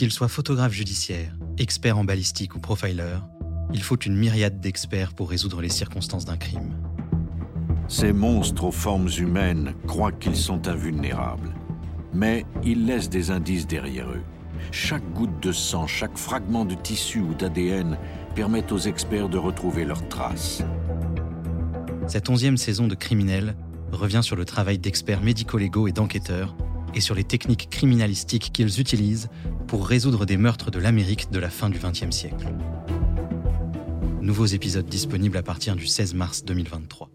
Qu'ils soient photographes judiciaires, experts en balistique ou profilers, il faut une myriade d'experts pour résoudre les circonstances d'un crime. Ces monstres aux formes humaines croient qu'ils sont invulnérables. Mais ils laissent des indices derrière eux. Chaque goutte de sang, chaque fragment de tissu ou d'ADN permet aux experts de retrouver leurs traces. Cette onzième saison de Criminels revient sur le travail d'experts médico-légaux et d'enquêteurs et sur les techniques criminalistiques qu'ils utilisent pour résoudre des meurtres de l'Amérique de la fin du XXe siècle. Nouveaux épisodes disponibles à partir du 16 mars 2023.